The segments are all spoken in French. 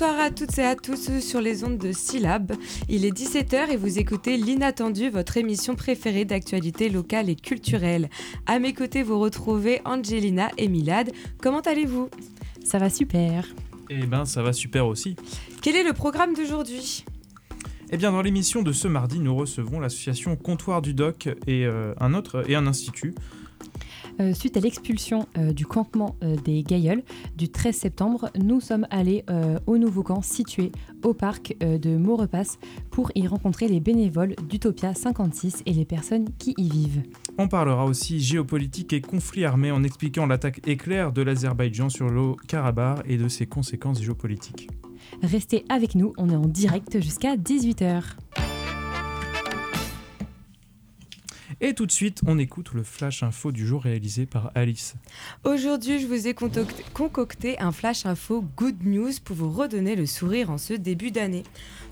Bonsoir à toutes et à tous sur les ondes de Syllab. Il est 17h et vous écoutez L'inattendu, votre émission préférée d'actualité locale et culturelle. À mes côtés, vous retrouvez Angelina et Milad. Comment allez-vous? Ça va super. Eh ben, ça va super aussi. Quel est le programme d'aujourd'hui? Eh bien, dans l'émission de ce mardi, nous recevons l'association Comptoir du Doc et euh, un autre et un institut euh, suite à l'expulsion euh, du campement euh, des Gailleuls du 13 septembre, nous sommes allés au nouveau camp situé au parc de Maurepas pour y rencontrer les bénévoles d'Utopia 56 et les personnes qui y vivent. On parlera aussi géopolitique et conflits armés en expliquant l'attaque éclair de l'Azerbaïdjan sur le Karabakh et de ses conséquences géopolitiques. Restez avec nous, on est en direct jusqu'à 18h. Et tout de suite, on écoute le flash info du jour réalisé par Alice. Aujourd'hui, je vous ai concocté un flash info good news pour vous redonner le sourire en ce début d'année.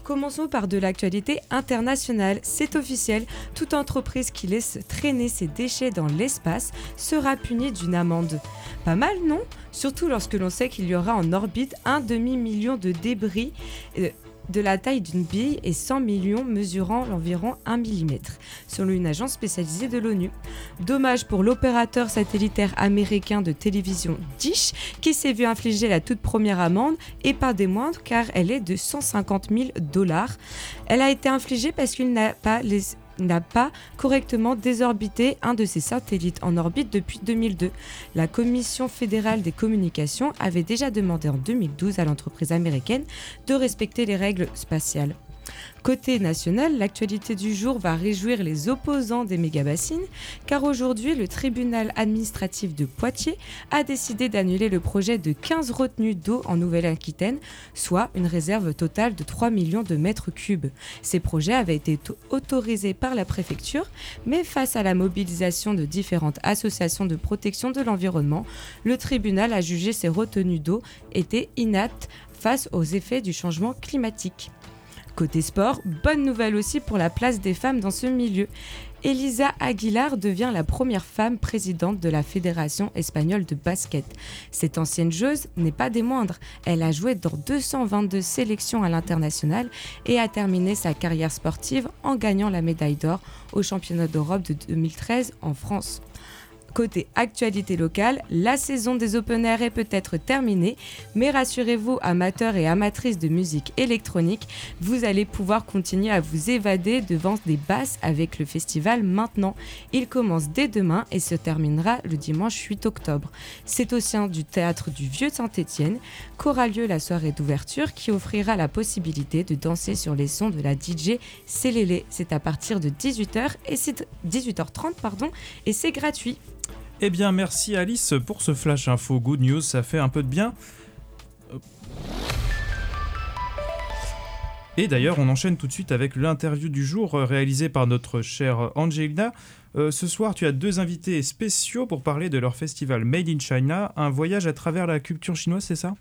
Commençons par de l'actualité internationale. C'est officiel, toute entreprise qui laisse traîner ses déchets dans l'espace sera punie d'une amende. Pas mal, non? Surtout lorsque l'on sait qu'il y aura en orbite un demi-million de débris euh, de la taille d'une bille et 100 millions mesurant environ 1 mm, selon une agence spécialisée de l'ONU. Dommage pour l'opérateur satellitaire américain de télévision Dish, qui s'est vu infliger la toute première amende, et pas des moindres car elle est de 150 000 dollars. Elle a été infligée parce qu'il n'a pas les n'a pas correctement désorbité un de ses satellites en orbite depuis 2002. La Commission fédérale des communications avait déjà demandé en 2012 à l'entreprise américaine de respecter les règles spatiales. Côté national, l'actualité du jour va réjouir les opposants des méga-bassines, car aujourd'hui, le tribunal administratif de Poitiers a décidé d'annuler le projet de 15 retenues d'eau en Nouvelle-Aquitaine, soit une réserve totale de 3 millions de mètres cubes. Ces projets avaient été autorisés par la préfecture, mais face à la mobilisation de différentes associations de protection de l'environnement, le tribunal a jugé ces retenues d'eau étaient inaptes face aux effets du changement climatique. Côté sport, bonne nouvelle aussi pour la place des femmes dans ce milieu. Elisa Aguilar devient la première femme présidente de la Fédération espagnole de basket. Cette ancienne joueuse n'est pas des moindres. Elle a joué dans 222 sélections à l'international et a terminé sa carrière sportive en gagnant la médaille d'or au championnat d'Europe de 2013 en France. Côté actualité locale, la saison des open air est peut-être terminée, mais rassurez-vous, amateurs et amatrices de musique électronique, vous allez pouvoir continuer à vous évader devant des basses avec le festival maintenant. Il commence dès demain et se terminera le dimanche 8 octobre. C'est au sein du théâtre du Vieux Saint-Étienne qu'aura lieu la soirée d'ouverture qui offrira la possibilité de danser sur les sons de la DJ Célélé. C'est à partir de 18h et c'est 18h30 pardon et c'est gratuit. Eh bien, merci Alice pour ce flash info good news, ça fait un peu de bien. Et d'ailleurs, on enchaîne tout de suite avec l'interview du jour euh, réalisée par notre chère Angelina. Euh, ce soir, tu as deux invités spéciaux pour parler de leur festival Made in China, un voyage à travers la culture chinoise, c'est ça?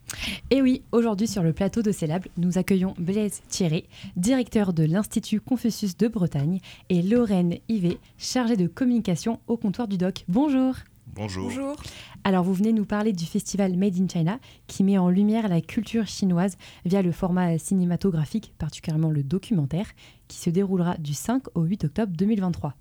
Et eh oui, aujourd'hui sur le plateau de Célable, nous accueillons Blaise Thierry, directeur de l'Institut Confucius de Bretagne, et Lorraine Yvet, chargée de communication au comptoir du DOC. Bonjour Bonjour. Bonjour. Alors, vous venez nous parler du festival Made in China qui met en lumière la culture chinoise via le format cinématographique, particulièrement le documentaire, qui se déroulera du 5 au 8 octobre 2023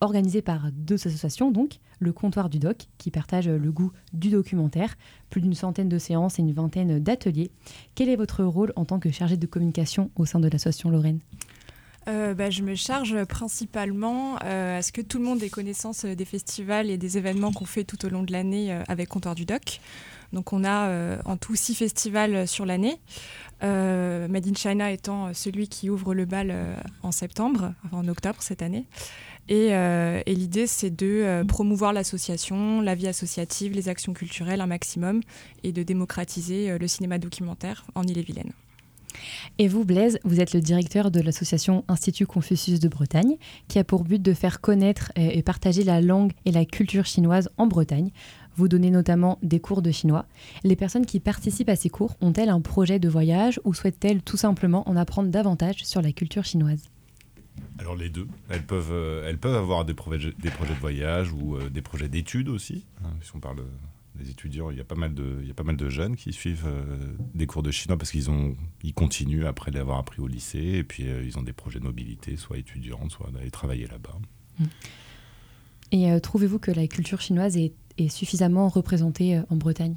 organisé par deux associations, donc le Comptoir du Doc, qui partage le goût du documentaire, plus d'une centaine de séances et une vingtaine d'ateliers. Quel est votre rôle en tant que chargé de communication au sein de l'association Lorraine? Euh, bah, je me charge principalement euh, à ce que tout le monde ait connaissance des festivals et des événements qu'on fait tout au long de l'année euh, avec Comptoir du Doc. Donc on a en tout six festivals sur l'année. Made in China étant celui qui ouvre le bal en septembre, enfin en octobre cette année. Euh, et, l'idée, c'est de euh, promouvoir l'association, la vie associative, les actions culturelles un maximum et de démocratiser euh, le cinéma documentaire en Ille-et-Vilaine. Et vous, Blaise, vous êtes le directeur de l'association Institut Confucius de Bretagne, qui a pour but de faire connaître et partager la langue et la culture chinoise en Bretagne. Vous donnez notamment des cours de chinois. Les personnes qui participent à ces cours ont-elles un projet de voyage ou souhaitent-elles tout simplement en apprendre davantage sur la culture chinoise? Alors les deux, elles peuvent, euh, elles peuvent avoir des projets, des projets de voyage ou euh, des projets d'études aussi, hein, si on parle les étudiants, il y a pas mal de, il y a pas mal de jeunes qui suivent des cours de chinois parce qu'ils ont, ils continuent après l'avoir appris au lycée et puis ils ont des projets de mobilité, soit étudiants, soit d'aller travailler là-bas. Mm. Et trouvez-vous que la culture chinoise est, est suffisamment représentée en Bretagne?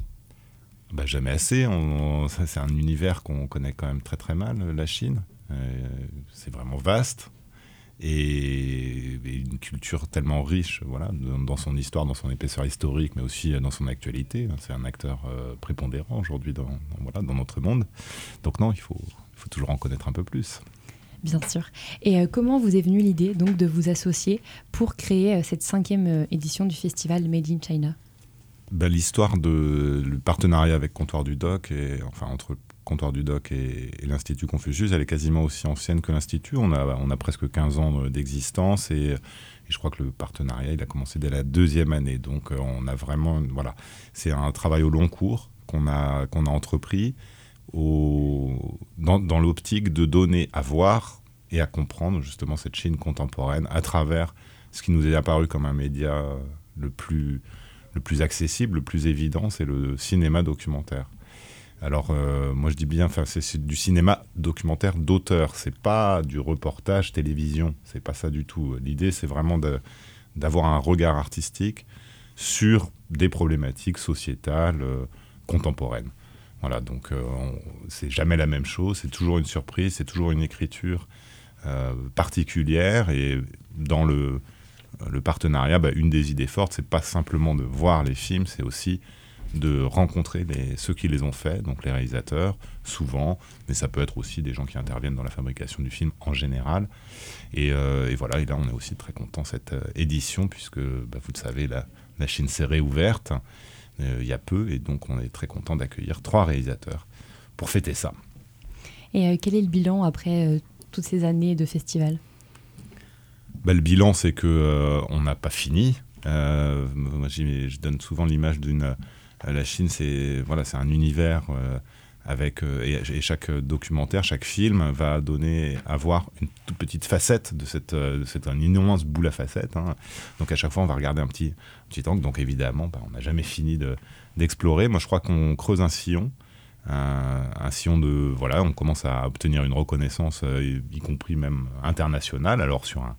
Bah, Jamais assez. c'est un univers qu'on connaît quand même très très mal, la Chine. c'est vraiment vaste et, une culture tellement riche voilà, dans, son histoire, dans son épaisseur historique, mais aussi dans son actualité. C'est un acteur euh, prépondérant aujourd'hui dans, voilà, dans notre monde. Donc non, il faut, il faut toujours en connaître un peu plus. Bien sûr. Et euh, comment vous est venue l'idée donc de vous associer pour créer euh, cette cinquième édition du festival Made in China? Ben, L'histoire du partenariat avec Comptoir du Doc, et, enfin entre comptoir du doc et, l'Institut Confucius, elle est quasiment aussi ancienne que l'Institut. On a, on a presque 15 ans d'existence et, je crois que le partenariat, il a commencé dès la deuxième année. Donc euh, on a vraiment, voilà, c'est un travail au long cours qu'on a, a entrepris au, dans, dans l'optique de donner à voir et à comprendre justement cette Chine contemporaine à travers ce qui nous est apparu comme un média le plus, le plus accessible, le plus évident, c'est le cinéma documentaire. Alors, euh, moi, je dis bien, c'est du cinéma documentaire d'auteur. C'est pas du reportage télévision. C'est pas ça du tout. L'idée, c'est vraiment d'avoir un regard artistique sur des problématiques sociétales euh, contemporaines. Voilà, donc euh, c'est jamais la même chose. C'est toujours une surprise. C'est toujours une écriture particulière. Et dans le, partenariat, bah, une des idées fortes, c'est pas simplement de voir les films, c'est aussi de rencontrer les, ceux qui les ont faits, donc les réalisateurs, souvent, mais ça peut être aussi des gens qui interviennent dans la fabrication du film en général. Et, euh, voilà, et là on est aussi très content cette euh, édition, puisque bah, vous le savez, la, la Chine s'est réouverte euh, il y a peu, et donc on est très content d'accueillir trois réalisateurs pour fêter ça. Et quel est le bilan après toutes ces années de festival? Bah, Le bilan, c'est que on n'a pas fini. moi, je donne souvent l'image d'une la Chine, c'est voilà, un univers euh, avec euh, et, chaque documentaire, chaque film va donner à voir une toute petite facette de cette, c'est un immense boule à facettes. Hein. Donc à chaque fois, on va regarder un petit petit angle. Donc évidemment, bah, on n'a jamais fini de, d'explorer. Moi, je crois qu'on creuse un sillon. Un, sillon de voilà on commence à obtenir une reconnaissance y, compris même internationale alors sur un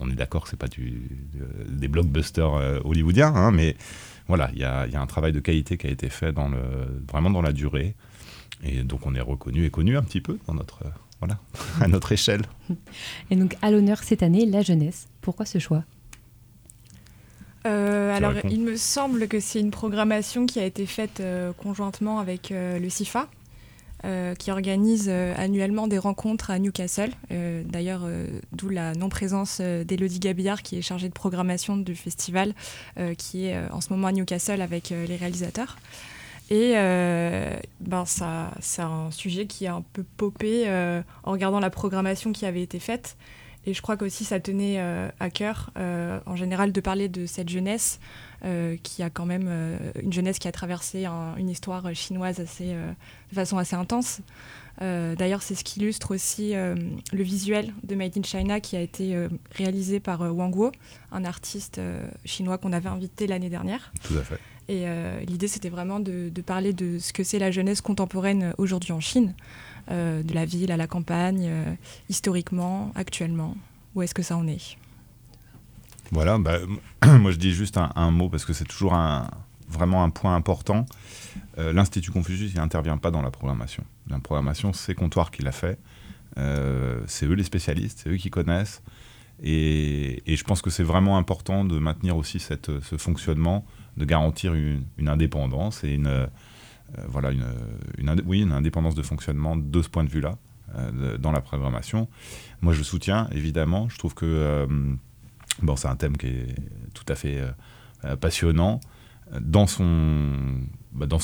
on est d'accord que c'est pas des blockbusters hollywoodiens hein, mais voilà, il y a, un travail de qualité qui a été fait dans le, vraiment dans la durée. Et donc on est reconnu et connu un petit peu dans notre, voilà, à notre échelle. Et donc à l'honneur cette année, la jeunesse. Pourquoi ce choix? Euh, alors, il me semble que c'est une programmation qui a été faite euh, conjointement avec euh, le CIFA, euh, qui organise euh, annuellement des rencontres à Newcastle. Euh, d'ailleurs, d'où la non-présence d'Elodie Gabillard, qui est chargée de programmation du festival, qui est en ce moment à Newcastle avec les réalisateurs. Et ben c'est un sujet qui a un peu popé en regardant la programmation qui avait été faite. Et je crois qu'aussi ça tenait à cœur, en général, de parler de cette jeunesse qui a quand même euh, une jeunesse qui a traversé une histoire chinoise assez, euh, de façon assez intense. D'ailleurs, c'est ce qui illustre aussi le visuel de Made in China qui a été réalisé par Wang Guo, un artiste chinois qu'on avait invité l'année dernière. Tout à fait. Et l'idée, c'était vraiment de, de, parler de ce que c'est la jeunesse contemporaine aujourd'hui en Chine, de la ville à la campagne, historiquement, actuellement. Où est-ce que ça en est voilà, bah, moi je dis juste un, mot parce que c'est toujours un, vraiment un point important. Euh, L'Institut Confucius, n'intervient pas dans la programmation. La programmation, c'est Comptoir qui l'a fait. Euh, c'est eux les spécialistes, c'est eux qui connaissent. Et, je pense que c'est vraiment important de maintenir aussi cette, ce fonctionnement, de garantir une, indépendance et une, euh, voilà, une, oui, une indépendance de fonctionnement de ce point de vue-là dans la programmation. Moi, je soutiens, évidemment. Je trouve que Bon, c'est un thème qui est tout à fait euh, euh, passionnant. Dans, son, bah, dans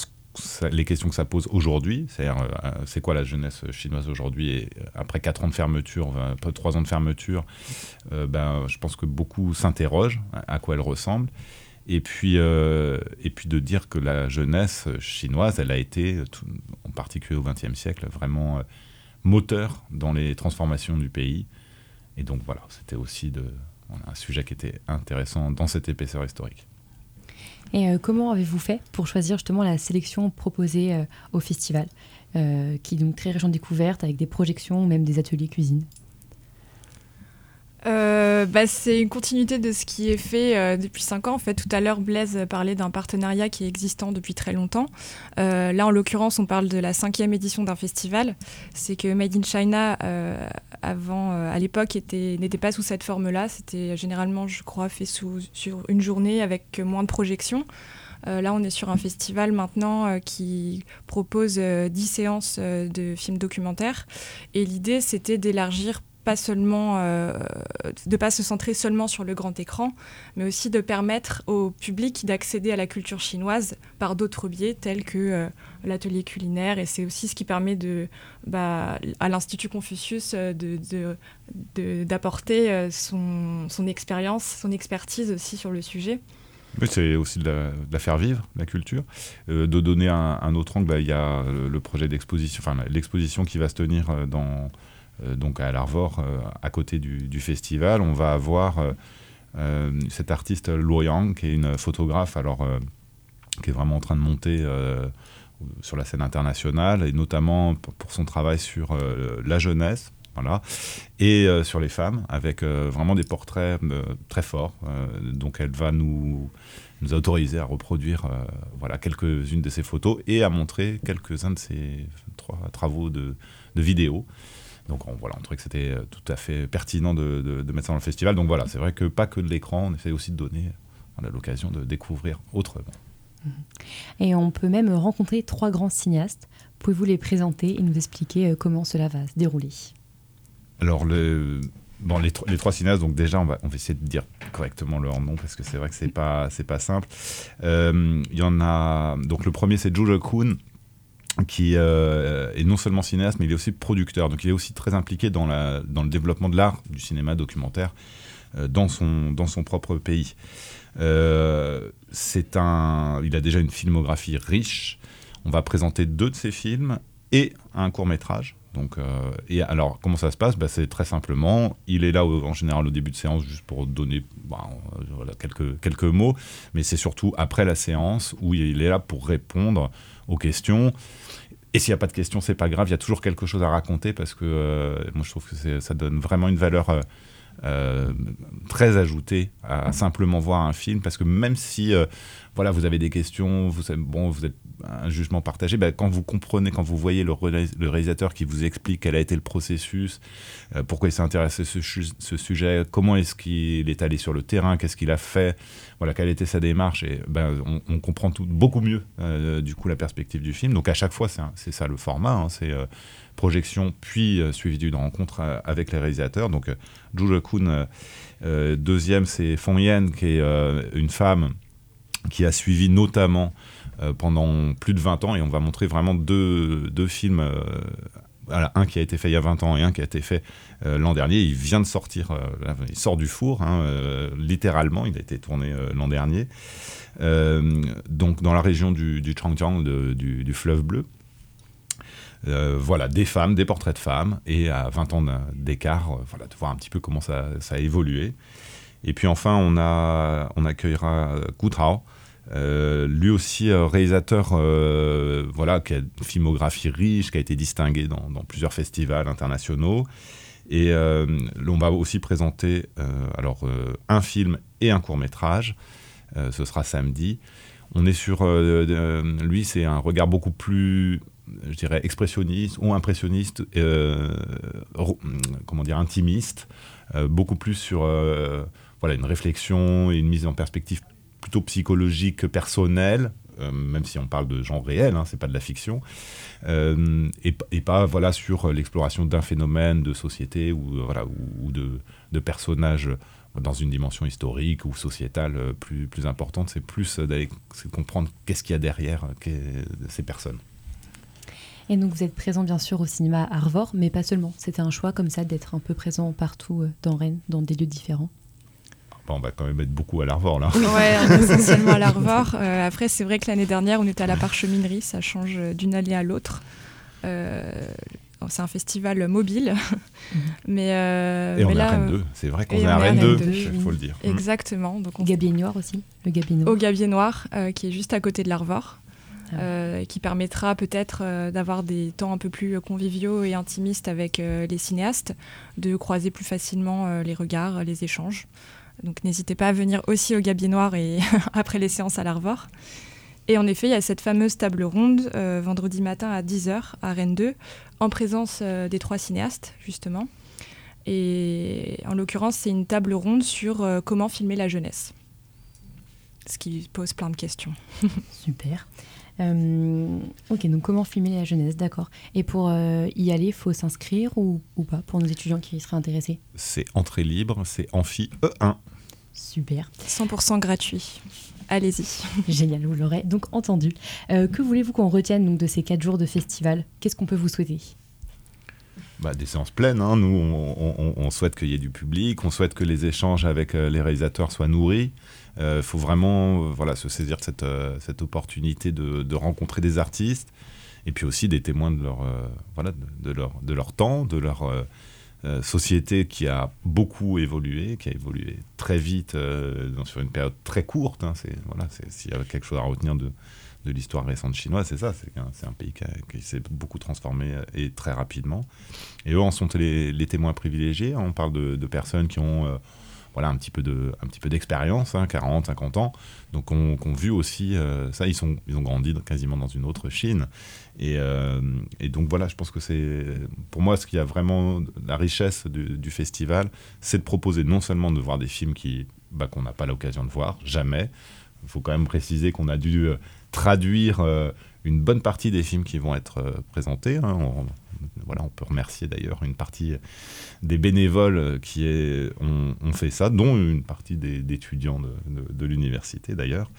les questions que ça pose aujourd'hui, c'est-à-dire euh, c'est quoi la jeunesse chinoise aujourd'hui et après 4 ans de fermeture, pas 3 ans de fermeture, ben, je pense que beaucoup s'interrogent à quoi elle ressemble. Et puis, et puis de dire que la jeunesse chinoise, elle a été, en particulier au XXe siècle, vraiment moteur dans les transformations du pays. Et donc voilà, c'était aussi de, un sujet qui était intéressant dans cette épaisseur historique. Et comment avez-vous fait pour choisir justement la sélection proposée au festival, qui est donc très riche en découvertes, avec des projections ou même des ateliers cuisine? Euh, bah, c'est une continuité de ce qui est fait euh, depuis 5 ans. En fait, tout à l'heure, Blaise parlait d'un partenariat qui est existant depuis très longtemps. Euh, là, en l'occurrence, on parle de la cinquième édition d'un festival. C'est que Made in China, avant, à l'époque, n'était pas sous cette forme-là. C'était généralement, je crois, fait sur une journée avec moins de projections. là, on est sur un festival maintenant qui propose 10 séances de films documentaires. Et l'idée, c'était d'élargir pas seulement euh, de pas se centrer seulement sur le grand écran, mais aussi de permettre au public d'accéder à la culture chinoise par d'autres biais tels que euh, l'atelier culinaire. Et c'est aussi ce qui permet de, bah, à l'Institut Confucius euh, d'apporter de, son, son expérience, son expertise aussi sur le sujet. Oui, c'est aussi de la, faire vivre, la culture. de donner un, autre angle, bah, il y a le, projet d'exposition, enfin l'exposition qui va se tenir dans euh, donc à l'Arvor, euh, à côté du, festival, on va avoir euh, cet artiste Luo Yang, qui est une photographe, alors qui est vraiment en train de monter sur la scène internationale, et notamment pour son travail sur la jeunesse, voilà, et sur les femmes, avec vraiment des portraits très forts. donc elle va nous, nous autoriser à reproduire voilà, quelques-unes de ses photos et à montrer quelques-uns de ses trois travaux de, de vidéos. Donc on, voilà, on trouvait que c'était euh, tout à fait pertinent de, mettre ça dans le festival. Donc voilà, c'est vrai que pas que de l'écran, on essaie aussi de donner on a l'occasion de découvrir autrement. Mhm. Et on peut même rencontrer trois grands cinéastes. Pouvez-vous les présenter et nous expliquer euh, comment cela va se dérouler? Alors, le, bon, les, les, trois cinéastes, donc déjà, on va, on va essayer de dire correctement leur nom parce que c'est vrai que c'est pas, c'est pas simple. Euh, il y en a. Donc, le premier, c'est Zhu Kun, qui euh, est non seulement cinéaste, mais il est aussi producteur. Donc il est aussi très impliqué dans, le développement de l'art du cinéma documentaire euh, dans, son, propre pays. Euh, un, il a déjà une filmographie riche. On va présenter deux de ses films et un court métrage. Donc, et alors, comment ça se passe? Bah, C'est très simplement, il est là en général au début de séance juste pour donner bah, voilà, quelques, quelques mots, mais c'est surtout après la séance où il est là pour répondre aux questions. Et s'il n'y a pas de questions, c'est pas grave, il y a toujours quelque chose à raconter parce que euh, moi je trouve que ça donne vraiment une valeur euh, euh, très ajoutée à, simplement voir un film. Parce que même si voilà vous avez des questions, bon vous êtes un jugement partagé, ben, quand vous comprenez, quand vous voyez le, réalisateur qui vous explique quel a été le processus, pourquoi il s'est intéressé à ce, sujet, comment est-ce qu'il est allé sur le terrain, qu'est-ce qu'il a fait, voilà, quelle était sa démarche, ben, on, comprend beaucoup mieux euh, du coup la perspective du film. Donc à chaque fois, c'est ça le format, hein, c'est euh, projection puis euh, suivi d'une rencontre avec les réalisateurs. Donc Zhu Kun, deuxième, c'est Feng Yan, qui est une femme qui a suivi notamment pendant plus de 20 ans, et on va montrer vraiment deux, deux films un qui a été fait il y a 20 ans et un qui a été fait euh, l'an dernier. Il vient de sortir, euh, il sort du four, hein, euh, littéralement, il a été tourné l'an dernier. donc dans la région du, du Changjiang, du, fleuve bleu. voilà, des femmes, des portraits de femmes, et à 20 ans d'écart, voilà, de voir un petit peu comment ça, ça, a évolué. Et puis enfin, on, a, on accueillera euh, lui aussi euh, réalisateur euh, voilà, qui a une filmographie riche, qui a été distingué dans, plusieurs festivals internationaux. Et on va aussi présenter alors, un film et un court métrage. ce sera samedi. On est sur... lui, c'est un regard beaucoup plus je dirais expressionniste ou impressionniste, comment dire, intimiste, beaucoup plus sur voilà, une réflexion et une mise en perspective plutôt psychologique personnel, euh, même si on parle de genre réel, hein, c'est pas de la fiction, euh, et, pas voilà sur l'exploration d'un phénomène de société ou voilà ou, de, personnages dans une dimension historique ou sociétale plus plus importante. C'est plus d'aller comprendre qu'est-ce qu'il y a derrière ces personnes. Et donc vous êtes présent bien sûr au cinéma Arvor, mais pas seulement. C'était un choix comme ça d'être un peu présent partout euh, dans Rennes, dans des lieux différents on va quand même être beaucoup à l'Arvor là. Ouais, essentiellement à l'Arvor. Euh, après, c'est vrai que l'année dernière, on était à la parcheminerie, ça change d'une année à l'autre. Euh, c'est un festival mobile. mais, euh, et on mais est là, à Rennes euh, 2, c'est vrai qu'on est est à Rennes Rennes 2, 2, il faut le dire. Exactement. Donc on Gabier Noir aussi, le Gabier Noir. au Gabier Noir, euh, qui est juste à côté de l'Arvor, Ah. euh, qui permettra peut-être euh, d'avoir des temps un peu plus conviviaux et intimistes avec euh, les cinéastes, de croiser plus facilement euh, les regards, les échanges. Donc n'hésitez pas à venir aussi au Gabier Noir et après les séances à l'Arvor. Et en effet, il y a cette fameuse table ronde euh, vendredi matin à 10h à Rennes 2, en présence euh, des trois cinéastes, justement. Et en l'occurrence, c'est une table ronde sur euh, comment filmer la jeunesse. Ce qui pose plein de questions. Super. Euh, ok, donc comment filmer la jeunesse, d'accord. Et pour euh, y aller, faut s'inscrire ou, ou pas pour nos étudiants qui seraient intéressés? C'est entrée libre, c'est Amphi E E1. Super, 100% gratuit. Allez-y. génial, vous l'aurez donc entendu. Euh, que voulez-vous qu'on retienne donc, de ces quatre jours de festival? Qu'est-ce qu'on peut vous souhaiter? Bah, des séances pleines, hein. nous on, on- on souhaite qu'il y ait du public, on souhaite que les échanges avec les réalisateurs soient nourris. Il faut vraiment euh, voilà, se saisir de cette, euh, opportunité de, rencontrer des artistes et puis aussi des témoins de leur, euh, voilà, de, leur, de leur temps, de leur euh, euh, société qui a beaucoup évolué, qui a évolué très vite euh, sur une période très courte. hein. C'est- voilà, S'il y a quelque chose à retenir de, de l'histoire récente chinoise, c'est ça, c'est un pays qui, s'est beaucoup transformé euh, et très rapidement. Et eux en sont les, témoins privilégiés. On parle de, personnes qui ont euh, voilà, un petit peu de- un petit peu d'expérience, hein, 40, 50 ans, donc on, qu'on vu aussi euh, ça. Ils, sont, ils ont grandi quasiment dans une autre Chine. Et, euh, et donc voilà, je pense que c'est pour moi ce qui a vraiment la richesse du, festival, c'est de proposer non seulement de voir des films qui bah, qu'on n'a pas l'occasion de voir, jamais. Il faut quand même préciser qu'on a dû euh, traduire une bonne partie des films qui vont être présentés. hein. Voilà, on peut remercier d'ailleurs une partie des bénévoles qui est, ont, fait ça, dont une partie des- d'étudiants de, l'université d'ailleurs.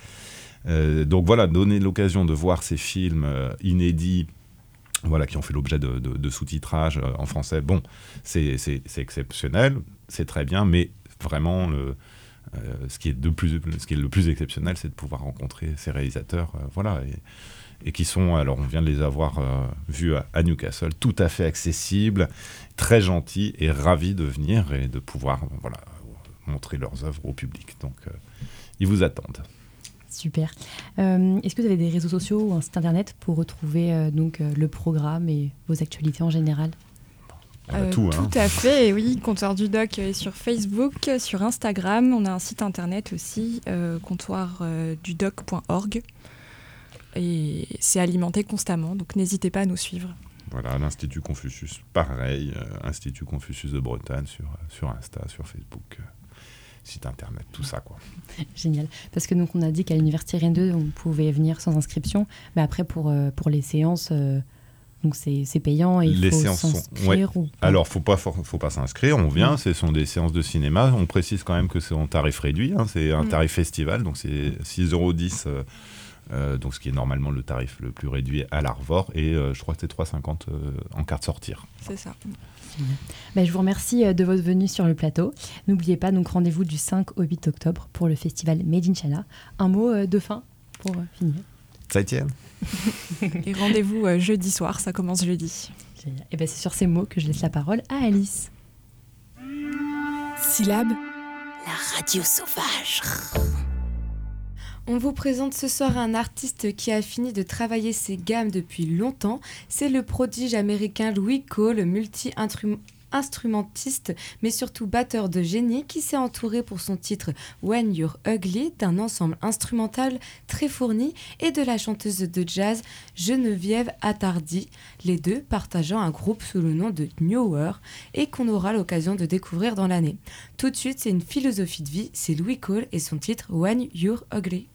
Euh, donc voilà, donner l'occasion de voir ces films euh, inédits, voilà, qui ont fait l'objet de, sous-titrage euh, en français. Bon, c'est exceptionnel, c'est très bien, mais vraiment, le, ce, qui est de plus, ce qui est le plus exceptionnel, c'est de pouvoir rencontrer ces réalisateurs, voilà, et qui sont, alors on vient de les avoir euh, vus à, à Newcastle, tout à fait accessibles, très gentils et ravis de venir et de pouvoir, voilà, montrer leurs œuvres au public. Donc, euh, ils vous attendent. Super. Euh, Est-ce que vous avez des réseaux sociaux ou un site internet pour retrouver euh, donc euh, le programme et vos actualités en général? Euh, tout, hein. à fait, oui. Comptoir du Doc est sur Facebook, sur Instagram. On a un site internet aussi, euh, comptoirdudoc.org. Et c'est alimenté constamment, donc n'hésitez pas à nous suivre. Voilà, l'Institut Confucius, pareil, euh, Institut Confucius de Bretagne sur, euh, sur Insta, sur Facebook, euh, site internet, tout ça quoi. Génial. Parce que donc on a dit qu'à l'université Rennes 2, on pouvait venir sans inscription, mais après pour, euh, pour les séances, euh, donc c'est c'est payant et il Les faut séances sont- s'inscrire ou Alors, faut pas, faut pas s'inscrire, on vient, Mm. ce sont des séances de cinéma, on précise quand même que c'est en tarif réduit, hein, c'est un Mm. tarif festival, donc c'est 6,10 euros, euh, donc ce qui est normalement le tarif le plus réduit à l'Arvor, et euh, je crois que c'est 3,50 euh, en carte sortir. C'est ça. Ben, je vous remercie euh, de votre venue sur le plateau. N'oubliez pas donc rendez-vous du 5 au 8 octobre pour le festival Made in China. Un mot euh, de fin pour euh, finir. Ça tient Et rendez-vous euh, jeudi soir, ça commence jeudi. Génial. Et ben c'est sur ces mots que je laisse la parole à Alice. Syllabe. La radio sauvage. On vous présente ce soir un artiste qui a fini de travailler ses gammes depuis longtemps. C'est le prodige américain Louis Cole, multi-instrumentiste, mais surtout batteur de génie, qui s'est entouré pour son titre When You're Ugly d'un ensemble instrumental très fourni et de la chanteuse de jazz Geneviève Attardi, les deux partageant un groupe sous le nom de Newer et qu'on aura l'occasion de découvrir dans l'année. Tout de suite, c'est une philosophie de vie, c'est Louis Cole et son titre When You're Ugly.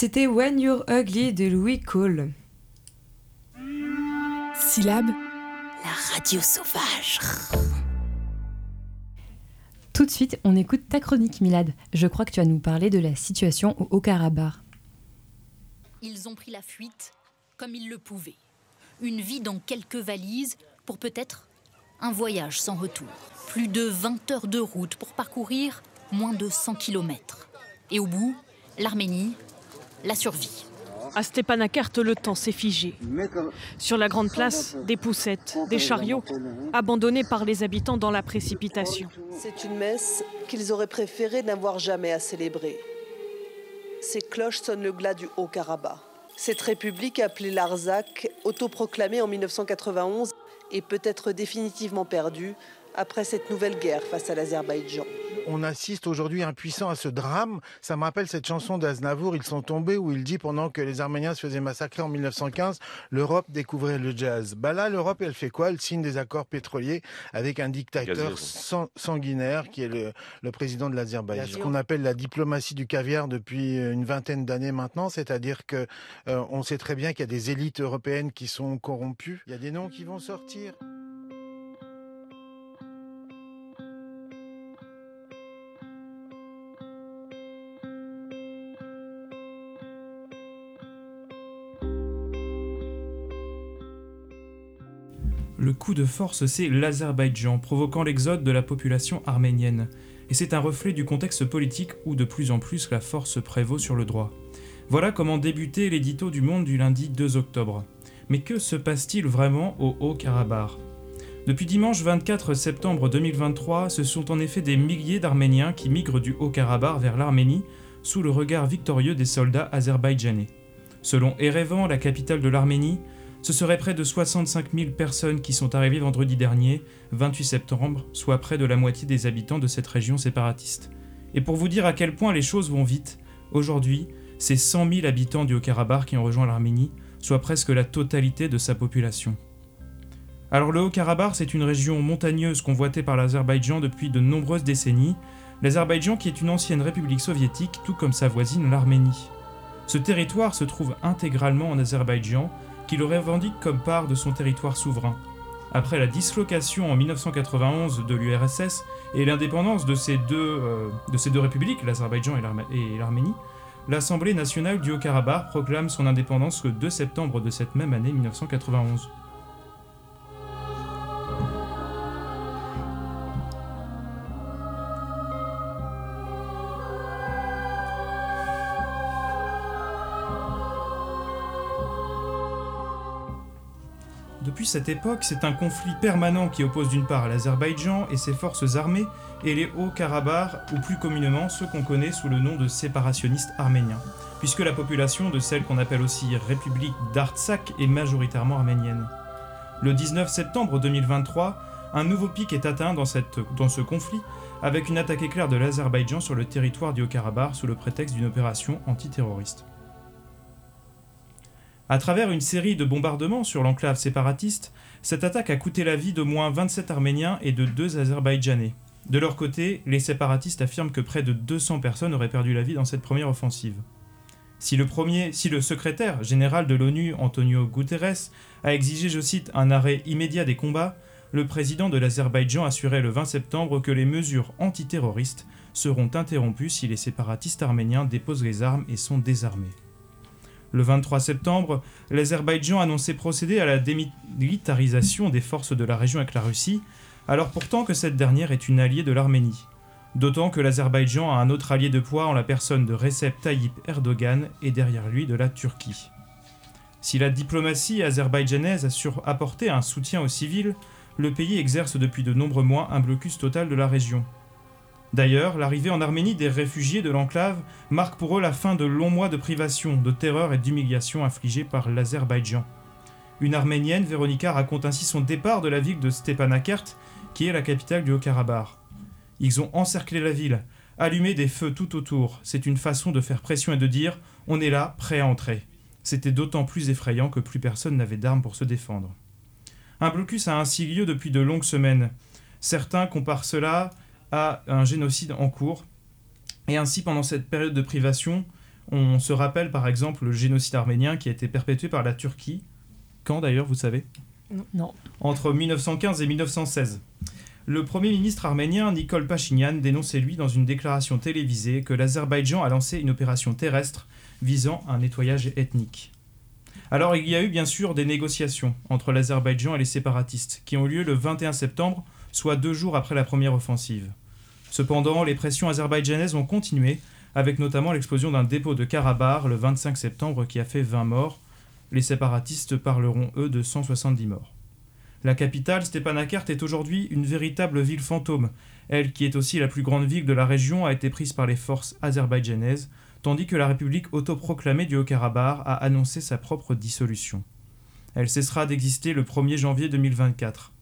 C'était When You're Ugly de Louis Cole. Syllabe. La radio sauvage. Tout de suite, on écoute ta chronique, Milad. Je crois que tu vas nous parler de la situation au Haut-Karabakh. Ils ont pris la fuite comme ils le pouvaient. Une vie dans quelques valises pour peut-être un voyage sans retour. Plus de 20 heures de route pour parcourir moins de 100 km. Et au bout, l'Arménie, la survie. À Stepanakert, le temps s'est figé. Sur la grande place, des poussettes, des chariots, abandonnés par les habitants dans la précipitation. C'est une messe qu'ils auraient préféré n'avoir jamais à célébrer. Ces cloches sonnent le glas du Haut-Karabakh. Cette république appelée l'Arzak, autoproclamée en 1991, est peut-être définitivement perdue après cette nouvelle guerre face à l'Azerbaïdjan on assiste aujourd'hui impuissant à ce drame. Ça me rappelle cette chanson d'Aznavour, Ils sont tombés, où il dit pendant que les Arméniens se faisaient massacrer en 1915, l'Europe découvrait le jazz. Bah là, l'Europe, elle fait quoi? Elle signe des accords pétroliers avec un dictateur sanguinaire qui est le, président de l'Azerbaïdjan. Ce qu'on appelle la diplomatie du caviar depuis une vingtaine d'années maintenant, c'est-à-dire que euh, on sait très bien qu'il y a des élites européennes qui sont corrompues. Il y a des noms qui vont sortir. Le coup de force, c'est l'Azerbaïdjan, provoquant l'exode de la population arménienne. Et c'est un reflet du contexte politique où de plus en plus la force prévaut sur le droit. Voilà comment débutait l'édito du Monde du lundi 2 octobre. Mais que se passe-t-il vraiment au Haut-Karabakh? Depuis dimanche 24 septembre 2023, ce sont en effet des milliers d'Arméniens qui migrent du Haut-Karabakh vers l'Arménie sous le regard victorieux des soldats azerbaïdjanais. Selon Erevan, la capitale de l'Arménie, ce serait près de 65 000 personnes qui sont arrivées vendredi dernier, 28 septembre, soit près de la moitié des habitants de cette région séparatiste. Et pour vous dire à quel point les choses vont vite, aujourd'hui, c'est 100 000 habitants du Haut-Karabakh qui ont rejoint l'Arménie, soit presque la totalité de sa population. Alors le Haut-Karabakh, c'est une région montagneuse convoitée par l'Azerbaïdjan depuis de nombreuses décennies, l'Azerbaïdjan qui est une ancienne république soviétique, tout comme sa voisine l'Arménie. Ce territoire se trouve intégralement en Azerbaïdjan, qui le revendique comme part de son territoire souverain. Après la dislocation en 1991 de l'URSS et l'indépendance de, ces deux, euh, de ces deux républiques, l'Azerbaïdjan et l'Arménie, l'Assemblée nationale du Haut-Karabakh proclame son indépendance le 2 septembre de cette même année 1991. Depuis cette époque, c'est un conflit permanent qui oppose d'une part l'Azerbaïdjan et ses forces armées et les Hauts-Karabakh, ou plus communément ceux qu'on connaît sous le nom de séparationnistes arméniens, puisque la population de celle qu'on appelle aussi République d'Artsakh est majoritairement arménienne. Le 19 septembre 2023, un nouveau pic est atteint dans, ce conflit, avec une attaque éclair de l'Azerbaïdjan sur le territoire du Haut-Karabakh sous le prétexte d'une opération antiterroriste. À travers une série de bombardements sur l'enclave séparatiste, cette attaque a coûté la vie d'au moins 27 Arméniens et de deux Azerbaïdjanais. De leur côté, les séparatistes affirment que près de 200 personnes auraient perdu la vie dans cette première offensive. Si le, premier, si le secrétaire général de l'ONU, Antonio Guterres, a exigé, je cite, un arrêt immédiat des combats, le président de l'Azerbaïdjan assurait le 20 septembre que les mesures antiterroristes seront interrompues si les séparatistes arméniens déposent les armes et sont désarmés. Le 23 septembre, l'Azerbaïdjan annonçait procéder à la démilitarisation des forces de la région avec la Russie, alors pourtant que cette dernière est une alliée de l'Arménie. D'autant que l'Azerbaïdjan a un autre allié de poids en la personne de Recep Tayyip Erdogan et derrière lui de la Turquie. Si la diplomatie azerbaïdjanaise a su apporter un soutien aux civils, le pays exerce depuis de nombreux mois un blocus total de la région. D'ailleurs, l'arrivée en Arménie des réfugiés de l'enclave marque pour eux la fin de longs mois de privation, de terreur et d'humiliation infligés par l'Azerbaïdjan. Une Arménienne, Véronica, raconte ainsi son départ de la ville de Stepanakert, qui est la capitale du Haut-Karabakh. Ils ont encerclé la ville, allumé des feux tout autour. C'est une façon de faire pression et de dire on est là, prêt à entrer. C'était d'autant plus effrayant que plus personne n'avait d'armes pour se défendre. Un blocus a ainsi lieu depuis de longues semaines. Certains comparent cela à un génocide en cours. Et ainsi, pendant cette période de privation, on se rappelle par exemple le génocide arménien qui a été perpétué par la Turquie. Quand d'ailleurs, vous savez? Non. Entre 1915 et 1916. Le Premier ministre arménien Nikol Pachinian dénonçait lui dans une déclaration télévisée que l'Azerbaïdjan a lancé une opération terrestre visant un nettoyage ethnique. Alors il y a eu bien sûr des négociations entre l'Azerbaïdjan et les séparatistes qui ont lieu le 21 septembre, soit deux jours après la première offensive. Cependant, les pressions azerbaïdjanaises ont continué, avec notamment l'explosion d'un dépôt de Karabakh le 25 septembre qui a fait 20 morts. Les séparatistes parleront, eux, de 170 morts. La capitale, Stepanakert, est aujourd'hui une véritable ville fantôme. Elle, qui est aussi la plus grande ville de la région, a été prise par les forces azerbaïdjanaises, tandis que la République autoproclamée du Haut-Karabakh a annoncé sa propre dissolution. Elle cessera d'exister le 1er janvier 2024.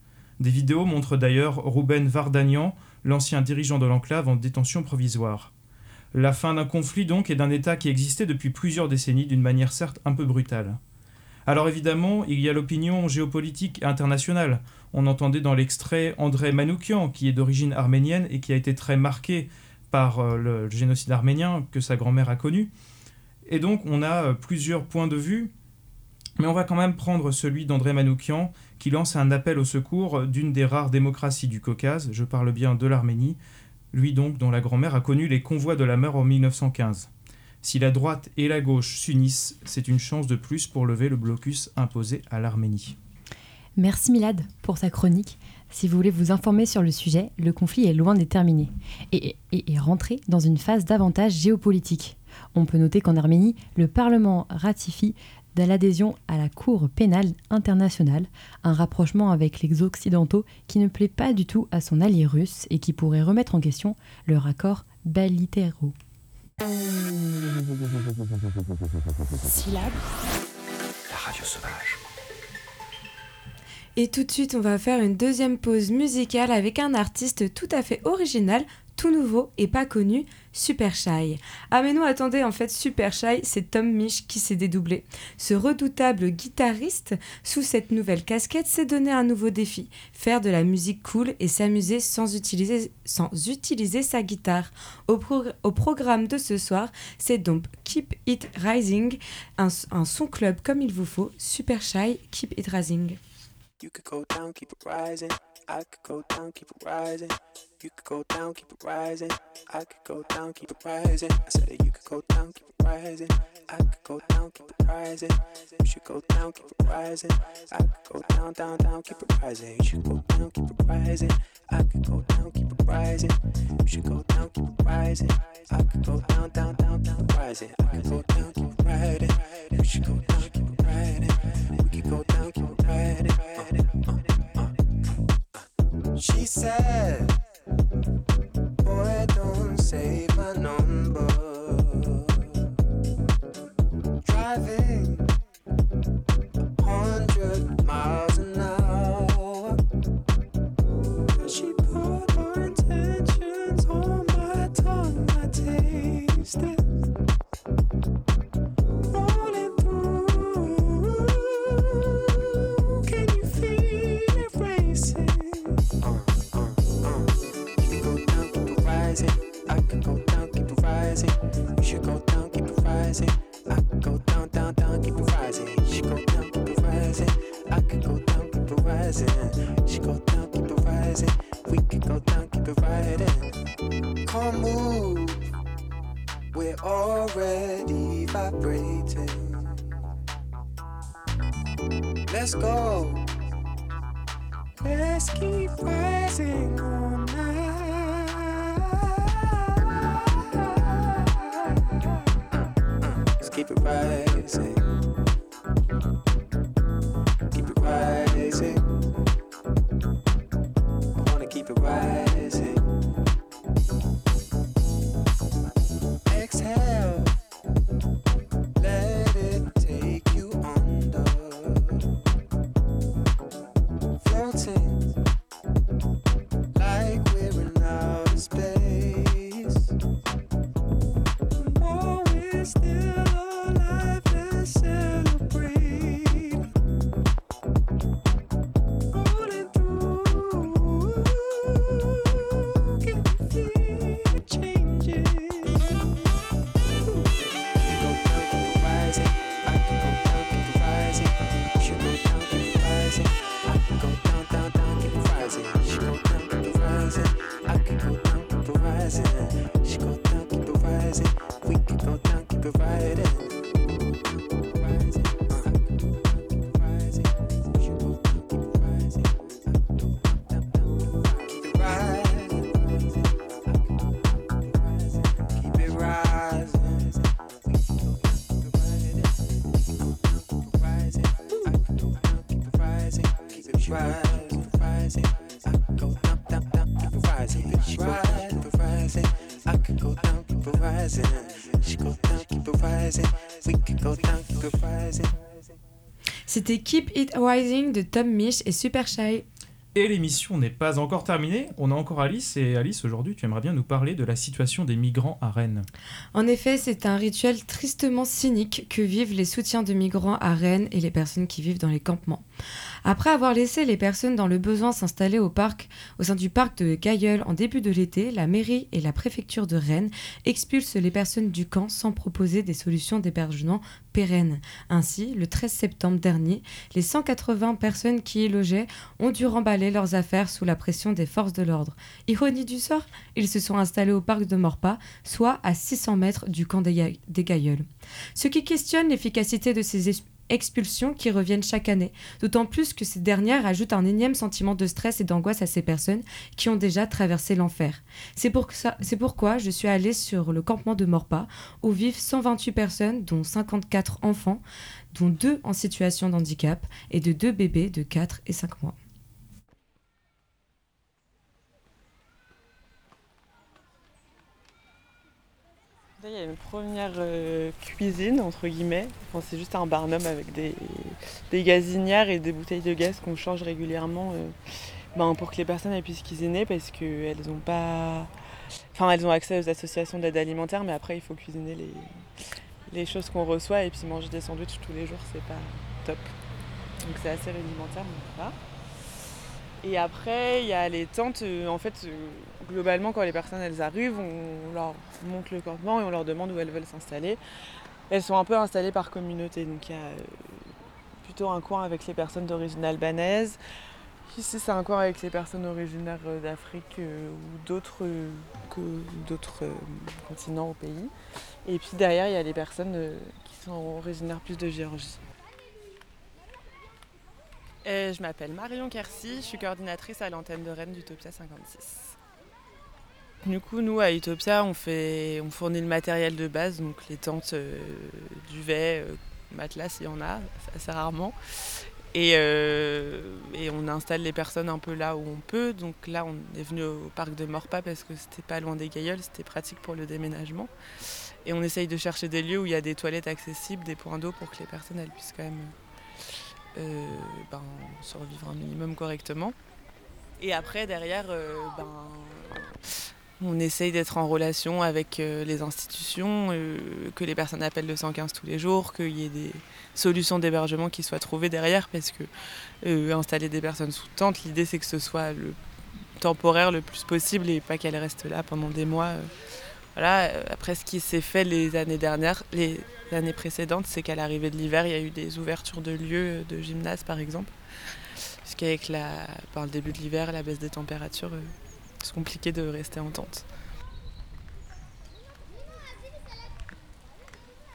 Des vidéos montrent d'ailleurs Rouben Vardanian, l'ancien dirigeant de l'enclave, en détention provisoire. La fin d'un conflit donc et d'un État qui existait depuis plusieurs décennies d'une manière certes un peu brutale. Alors évidemment, il y a l'opinion géopolitique internationale. On entendait dans l'extrait André Manoukian, qui est d'origine arménienne et qui a été très marqué par euh, le génocide arménien que sa grand-mère a connu. Et donc on a euh, plusieurs points de vue, mais on va quand même prendre celui d'André Manoukian, qui lance un appel au secours d'une des rares démocraties du Caucase, je parle bien de l'Arménie, lui donc dont la grand-mère a connu les convois de la mer en 1915. Si la droite et la gauche s'unissent, c'est une chance de plus pour lever le blocus imposé à l'Arménie. Merci Milad pour sa chronique. Si vous voulez vous informer sur le sujet, le conflit est loin d'être terminé et est rentré dans une phase davantage géopolitique. On peut noter qu'en Arménie, le Parlement ratifie de l'adhésion à la Cour pénale internationale, un rapprochement avec les Occidentaux qui ne plaît pas du tout à son allié russe et qui pourrait remettre en question le raccord Balitero. Syllabe. La radio sauvage. Et tout de suite, on va faire une deuxième pause musicale avec un artiste tout à fait original, tout nouveau et pas connu, Super Shy. Ah mais non, attendez, en fait, Super Shy, c'est Tom Misch qui s'est dédoublé. Ce redoutable guitariste, sous cette nouvelle casquette, s'est donné un nouveau défi, faire de la musique cool et s'amuser sans utiliser, sa guitare. Au, programme de ce soir, c'est donc Keep It Rising, un, un son club comme il vous faut, Super Shy, Keep It Rising. You could go down, keep it rising. I could go down, keep it rising. You could go down, keep it rising. I could go down, keep it rising. I said that you could go down, keep it rising. I could go down, keep it rising. You should go down, keep it rising. I could go down, down, down, keep it rising. You should go down, keep it rising. I could go down, keep it rising. You should go down, keep it rising. I could go down, down, down, down, rising. I could go sad C'était Keep It Rising de Tom Misch et Super Shy. Et l'émission n'est pas encore terminée. On a encore Alice. Et Alice, aujourd'hui, tu aimerais bien nous parler de la situation des migrants à Rennes. En effet, c'est un rituel tristement cynique que vivent les soutiens de migrants à Rennes et les personnes qui vivent dans les campements. Après avoir laissé les personnes dans le besoin s'installer au parc, au sein du parc de Gailleul en début de l'été, la mairie et la préfecture de Rennes expulsent les personnes du camp sans proposer des solutions d'hébergement pérennes. Ainsi, le 13 septembre dernier, les 180 personnes qui y logeaient ont dû remballer leurs affaires sous la pression des forces de l'ordre. Ironie du sort, ils se sont installés au parc de Morpas, soit à 600 mètres du camp des, des Gailleuls. Ce qui questionne l'efficacité de ces es- expulsions qui reviennent chaque année, d'autant plus que ces dernières ajoutent un énième sentiment de stress et d'angoisse à ces personnes qui ont déjà traversé l'enfer. C'est pourquoi je suis allée sur le campement de Morpas, où vivent 128 personnes, dont 54 enfants, dont deux en situation de handicap, et de deux bébés de 4 et 5 mois. Il y a une première euh, cuisine, entre guillemets. Enfin, c'est juste un barnum avec des, gazinières et des bouteilles de gaz qu'on change régulièrement euh, ben, pour que les personnes puissent cuisiner parce qu'elles n'ont pas. Enfin, elles ont accès aux associations d'aide alimentaire, mais après, il faut cuisiner les, les choses qu'on reçoit et puis manger des sandwichs tous les jours, c'est pas top. Donc, c'est assez rudimentaire, mais voilà. Et après, il y a les tentes. euh, en fait, globalement, quand les personnes arrivent, on leur monte le campement et on leur demande où elles veulent s'installer. Elles sont un peu installées par communauté. Donc il y a euh, plutôt un coin avec les personnes d'origine albanaise. Ici, c'est un coin avec les personnes originaires euh, d'Afrique euh, ou d'autres continents au pays. Et puis derrière, il y a les personnes qui sont originaires plus de Géorgie. Je m'appelle Marion Kersi, je suis coordinatrice à l'antenne de Rennes d'Utopia 56. Du coup, nous, à Utopia, on, fait, on fournit le matériel de base, donc les tentes, euh, duvet, euh, matelas, s'il y en a, assez rarement. Et, euh, et on installe les personnes un peu là où on peut. Donc là, on est venu au parc de Morpas parce que c'était pas loin des Gailleuls, c'était pratique pour le déménagement. Et on essaye de chercher des lieux où il y a des toilettes accessibles, des points d'eau pour que les personnes puissent quand même euh, ben, survivre un minimum correctement. Et après, derrière, euh, ben, on essaye d'être en relation avec euh, les institutions, euh, que les personnes appellent le 115 tous les jours, qu'il y ait des solutions d'hébergement qui soient trouvées derrière, parce que euh, installer des personnes sous tente, l'idée c'est que ce soit le temporaire le plus possible et pas qu'elles restent là pendant des mois voilà, après ce qui s'est fait les années dernières, les années précédentes, c'est qu'à l'arrivée de l'hiver, il y a eu des ouvertures de lieux de gymnase par exemple. Parce qu'avec la, par le début de l'hiver, la baisse des températures, c'est compliqué de rester en tente.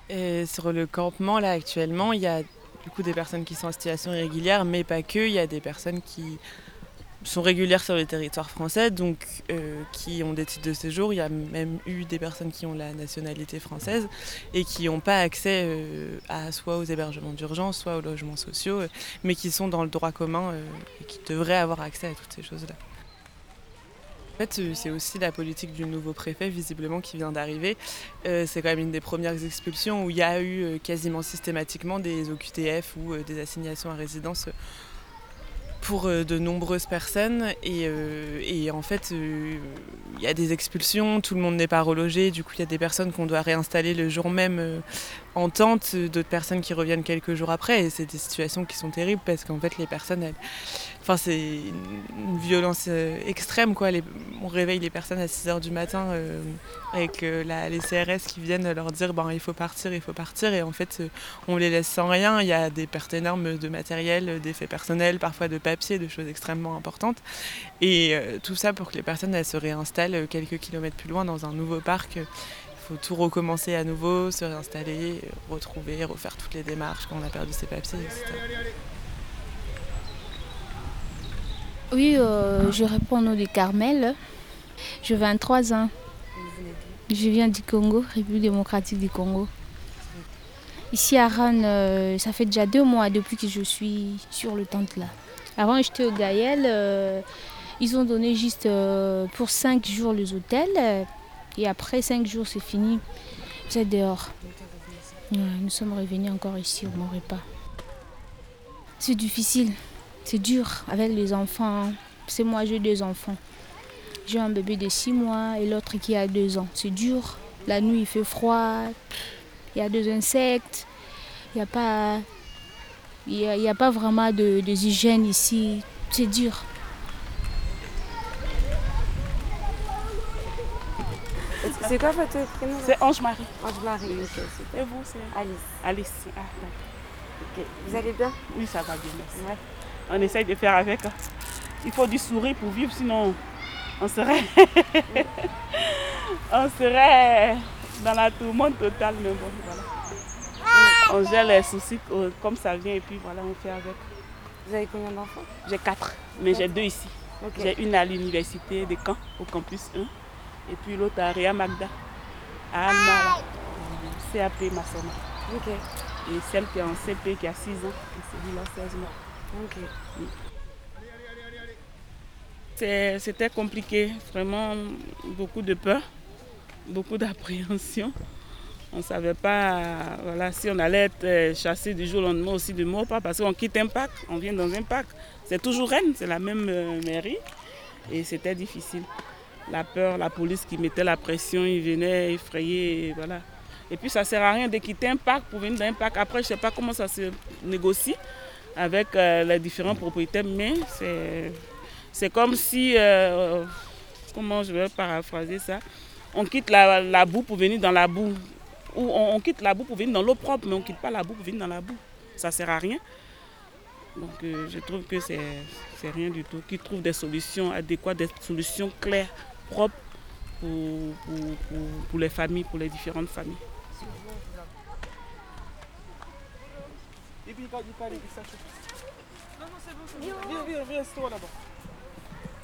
Et sur le campement, là actuellement, il y a du coup des personnes qui sont en situation irrégulière, mais pas que. Il y a des personnes qui sont régulières sur le territoire français, donc euh, qui ont des titres de séjour. Il y a même eu des personnes qui ont la nationalité française et qui n'ont pas accès euh, à soit aux hébergements d'urgence, soit aux logements sociaux, euh, mais qui sont dans le droit commun et qui devraient avoir accès à toutes ces choses-là. Fait, c'est aussi la politique du nouveau préfet, visiblement, qui vient d'arriver. c'est quand même une des premières expulsions où il y a eu quasiment systématiquement des OQTF ou des assignations à résidence pour euh, de nombreuses personnes. Et, euh, en fait euh, il y a des expulsions, tout le monde n'est pas relogé, du coup il y a des personnes qu'on doit réinstaller le jour même en tente, d'autres personnes qui reviennent quelques jours après. Et c'est des situations qui sont terribles parce qu'en fait les personnes elles, C'est une violence euh, extrême. Quoi. on réveille les personnes à 6 h du matin euh, avec euh, les CRS qui viennent leur dire ben, il faut partir, il faut partir. Et en fait, on les laisse sans rien. Il y a des pertes énormes de matériel, d'effets personnels, parfois de papier, de choses extrêmement importantes. Et tout ça pour que les personnes elles, se réinstallent quelques kilomètres plus loin dans un nouveau parc. Il faut tout recommencer à nouveau, se réinstaller, retrouver, refaire toutes les démarches quand on a perdu ses papiers, etc. Oui, euh, je réponds au nom de Carmel. Je 23 ans. Je viens du Congo, République démocratique du Congo. Ici à Rennes, euh, ça fait déjà deux mois depuis que je suis sur le tente là. Avant, j'étais au Gaël. Euh, ils ont donné juste pour cinq jours les hôtels. Et après cinq jours, c'est fini. Vous êtes dehors. nous sommes revenus encore ici au mon repas. C'est difficile. C'est dur avec les enfants. C'est moi, j'ai deux enfants. J'ai un bébé de six mois et l'autre qui a deux ans. C'est dur. La nuit, il fait froid. Il y a deux insectes. Il n'y a pas... Il y a, pas vraiment de, hygiène ici. C'est dur. C'est quoi votre prénom? C'est Ange-Marie. Ange-Marie, ok. Et vous, c'est Alice. Alice. Ah, Vous allez bien? Oui, ça va bien, merci on essaye de faire avec. Il faut du sourire pour vivre, sinon on serait, on serait dans la tourmente totale. Mais bon, voilà. On gère les soucis comme ça vient et puis voilà, on fait avec. Vous avez combien d'enfants? J'ai quatre, mais j'ai deux ici. J'ai une à l'université de Caen, au campus 1, et puis l'autre à Ria Magda, à Alma, CAP Massona. Et celle qui est en CP qui a 6 ans, et celui-là 16 mois. C'était compliqué, vraiment beaucoup de peur, beaucoup d'appréhension. On ne savait pas voilà, si on allait être euh, chassé du jour au lendemain aussi de mort, pas parce qu'on quitte un parc, on vient dans un parc. C'est toujours Rennes, c'est la même euh, mairie. Et c'était difficile. La peur, la police qui mettait la pression, ils venaient effrayer, voilà. Et puis ça ne sert à rien de quitter un parc pour venir dans un parc. Après, je ne sais pas comment ça se négocie avec euh, les différents propriétaires, mais c'est comme si, euh, comment je vais paraphraser ça, on quitte la, boue pour venir dans la boue. Ou on, quitte la boue pour venir dans l'eau propre, mais on ne quitte pas la boue pour venir dans la boue. Ça ne sert à rien. Donc euh, je trouve que c'est rien du tout. Qu'ils trouvent des solutions adéquates, des solutions claires, propres pour, pour les familles, pour les différentes familles. Non, non, c'est bon, c'est bon. Viens, viens, viens, toi là-bas.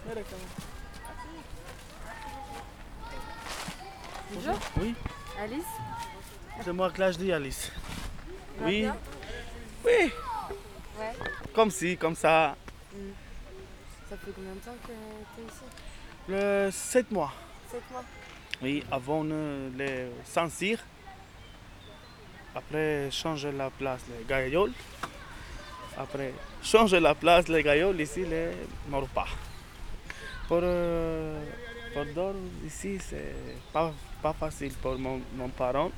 Viens la Bonjour. Oui. Alice? C'est moi que là je dis Alice. Oui. Oui. Ouais. Comme si, comme ça. Hmm. Ça fait combien de temps que tu es ici? Le 7 mois. 7 mois Oui, avant les Saint-Cyr. Après, changer la place, les gailloles. Après, changer la place, les gailloles, ici, les morpas. Pour, euh, pour dormir ici, c'est pas, pas facile pour mon, mon parent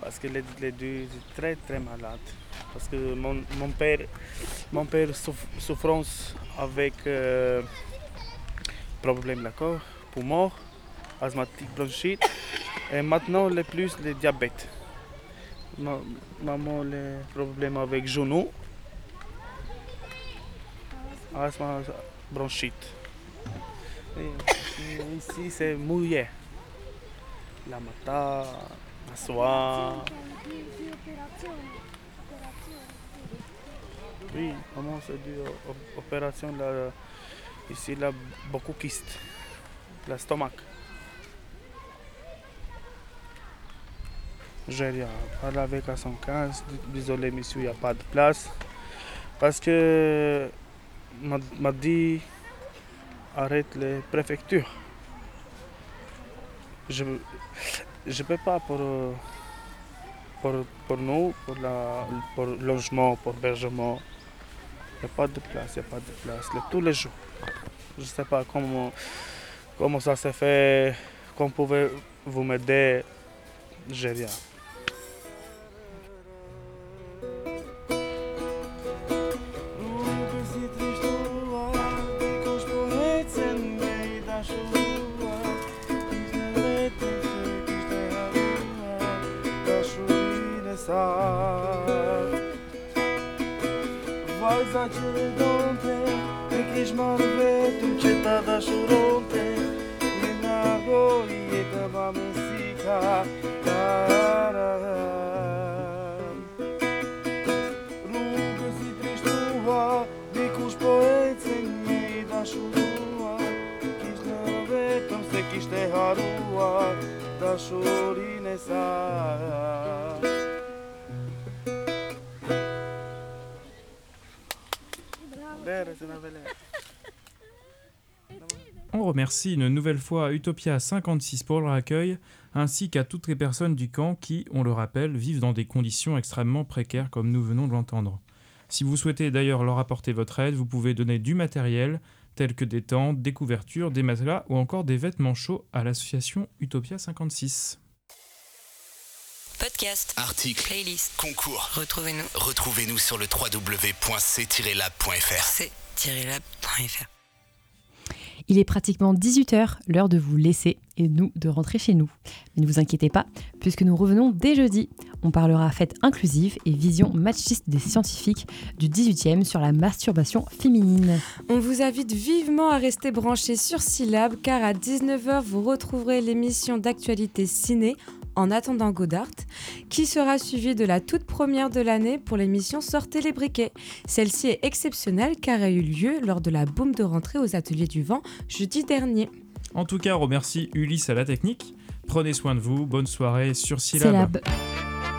parce que les, les deux sont très très malades. Parce que mon, mon père, mon père souffrance avec euh, problème d'accord, pour mort. asthmatique, bronchite. Et maintenant, le plus, le diabète. Ma- maman, les problèmes avec genou. Asthme, bronchite. Ici, c'est mouillé. La matin, la soir. Oui, maman, c'est dû aux opérations. Là, ici, a beaucoup de kystes. Le stomac. J'ai. Parle avec la 115. Désolé, monsieur, il n'y a pas de place. Parce que m'a dit arrête les préfectures. Je ne peux pas pour, pour, pour nous, pour, la, pour logement, pour hébergement. Il n'y a pas de place, il n'y a pas de place. Tous les jours. Je ne sais pas comment, comment ça s'est fait, comment pouvez-vous m'aider. J'ai rien. más ve tu da xuronte e na goi e da mamesica Rube si tristua di cus i da xurua kis na se kiste harua da xurine sa Bravo, Bravo. Bravo. Bravo. On remercie une nouvelle fois Utopia 56 pour leur accueil, ainsi qu'à toutes les personnes du camp qui, on le rappelle, vivent dans des conditions extrêmement précaires comme nous venons de l'entendre. Si vous souhaitez d'ailleurs leur apporter votre aide, vous pouvez donner du matériel, tel que des tentes, des couvertures, des matelas ou encore des vêtements chauds à l'association Utopia 56. Podcast, articles, playlist, concours. Retrouvez-nous. Retrouvez-nous sur le www.c-lab.fr. c-lab.fr. Il est pratiquement 18h, l'heure de vous laisser et nous de rentrer chez nous. Mais ne vous inquiétez pas, puisque nous revenons dès jeudi. On parlera fête inclusive et vision machiste des scientifiques du 18e sur la masturbation féminine. On vous invite vivement à rester branchés sur Syllab car à 19h vous retrouverez l'émission d'actualité ciné en attendant Godard, qui sera suivie de la toute première de l'année pour l'émission Sortez les briquets. Celle-ci est exceptionnelle car elle a eu lieu lors de la boum de rentrée aux ateliers du vent jeudi dernier. En tout cas, on remercie Ulysse à la technique. Prenez soin de vous, bonne soirée sur Syllab. Syllab.